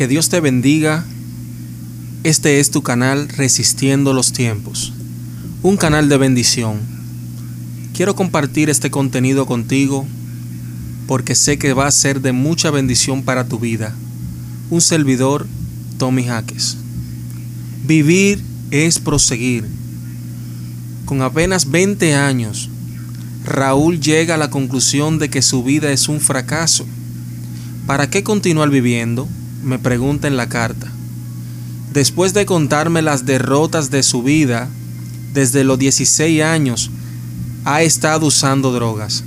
Que Dios te bendiga. Este es tu canal Resistiendo los Tiempos, un canal de bendición. Quiero compartir este contenido contigo porque sé que va a ser de mucha bendición para tu vida. Un servidor, Tommy Jaques. Vivir es proseguir. Con apenas 20 años, Raúl llega a la conclusión de que su vida es un fracaso. ¿Para qué continuar viviendo? Me pregunta en la carta. Después de contarme las derrotas de su vida, desde los 16 años ha estado usando drogas.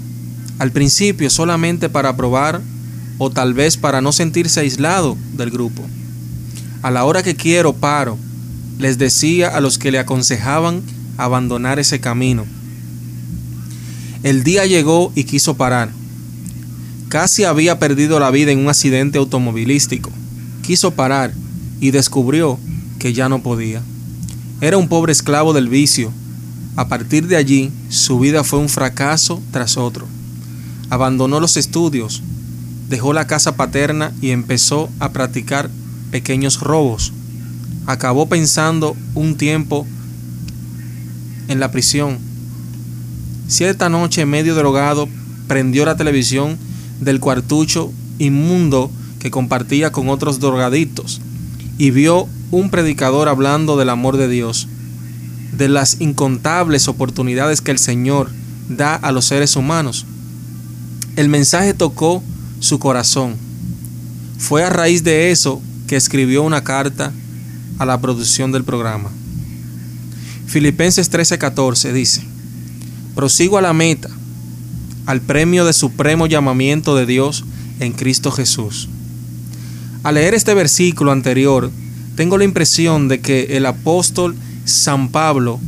Al principio solamente para probar o tal vez para no sentirse aislado del grupo. A la hora que quiero paro, les decía a los que le aconsejaban abandonar ese camino. El día llegó y quiso parar. Casi había perdido la vida en un accidente automovilístico. Quiso parar y descubrió que ya no podía. Era un pobre esclavo del vicio. A partir de allí, su vida fue un fracaso tras otro. Abandonó los estudios, dejó la casa paterna y empezó a practicar pequeños robos. Acabó pensando un tiempo en la prisión. Cierta noche, medio drogado, prendió la televisión del cuartucho inmundo que compartía con otros drogadictos y vio un predicador hablando del amor de Dios, de las incontables oportunidades que el Señor da a los seres humanos. El mensaje tocó su corazón. Fue a raíz de eso que escribió una carta a la producción del programa. Filipenses 13:14 dice, prosigo a la meta, al premio de supremo llamamiento de Dios en Cristo Jesús. Al leer este versículo anterior, tengo la impresión de que el apóstol San Pablo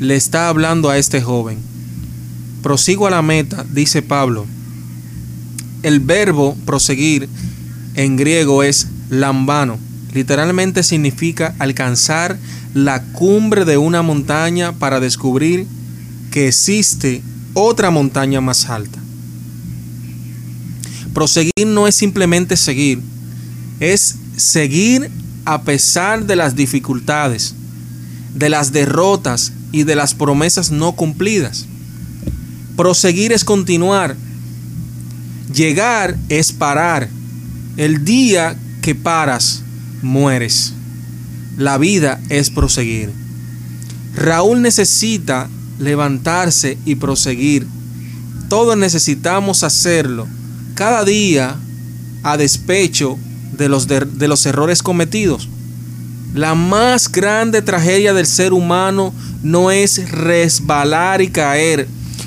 le está hablando a este joven. Prosigo a la meta, dice Pablo. El verbo proseguir en griego es lambano. Literalmente significa alcanzar la cumbre de una montaña para descubrir que existe otra montaña más alta. Proseguir no es simplemente seguir, es seguir a pesar de las dificultades, de las derrotas y de las promesas no cumplidas. Proseguir es continuar. Llegar es parar. El día que paras, mueres. La vida es proseguir. Raúl necesita levantarse y proseguir. Todos necesitamos hacerlo cada día a despecho de los, de, los errores cometidos. La más grande tragedia del ser humano no es resbalar y caer,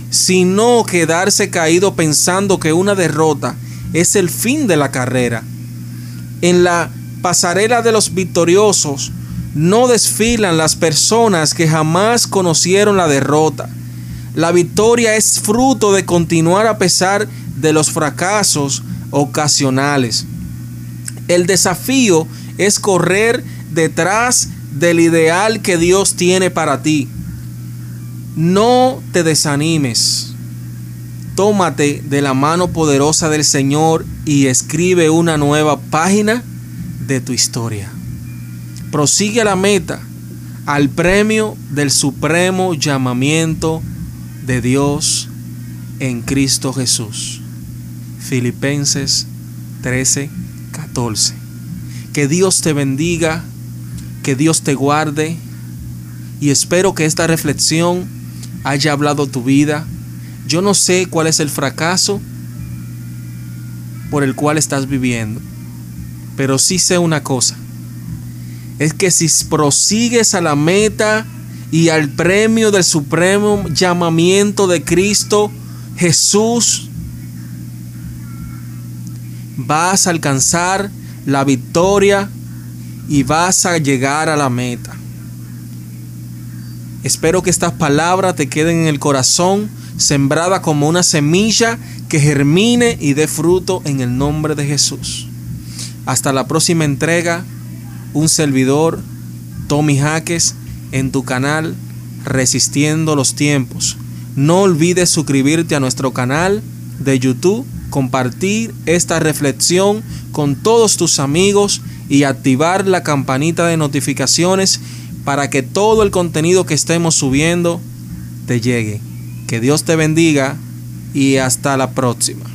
sino quedarse caído pensando que una derrota es el fin de la carrera. En la pasarela de los victoriosos no desfilan las personas que jamás conocieron la derrota. La victoria es fruto de continuar a pesar de los fracasos ocasionales. El desafío es correr detrás del ideal que Dios tiene para ti. No te desanimes. Tómate de la mano poderosa del Señor y escribe una nueva página de tu historia. Prosigue a la meta, al premio del supremo llamamiento de Dios en Cristo Jesús. Filipenses 13, 14. Que Dios te bendiga, que Dios te guarde y espero que esta reflexión haya hablado tu vida. Yo no sé cuál es el fracaso por el cual estás viviendo, pero sí sé una cosa. Es que si prosigues a la meta y al premio del supremo llamamiento de Cristo Jesús, vas a alcanzar la victoria y vas a llegar a la meta. Espero que estas palabras te queden en el corazón, sembrada como una semilla que germine y dé fruto en el nombre de Jesús. Hasta la próxima entrega, un servidor, Tommy Jaques, en tu canal Resistiendo los Tiempos. No olvides suscribirte a nuestro canal de YouTube compartir esta reflexión con todos tus amigos y activar la campanita de notificaciones para que todo el contenido que estemos subiendo te llegue. Que Dios te bendiga y hasta la próxima.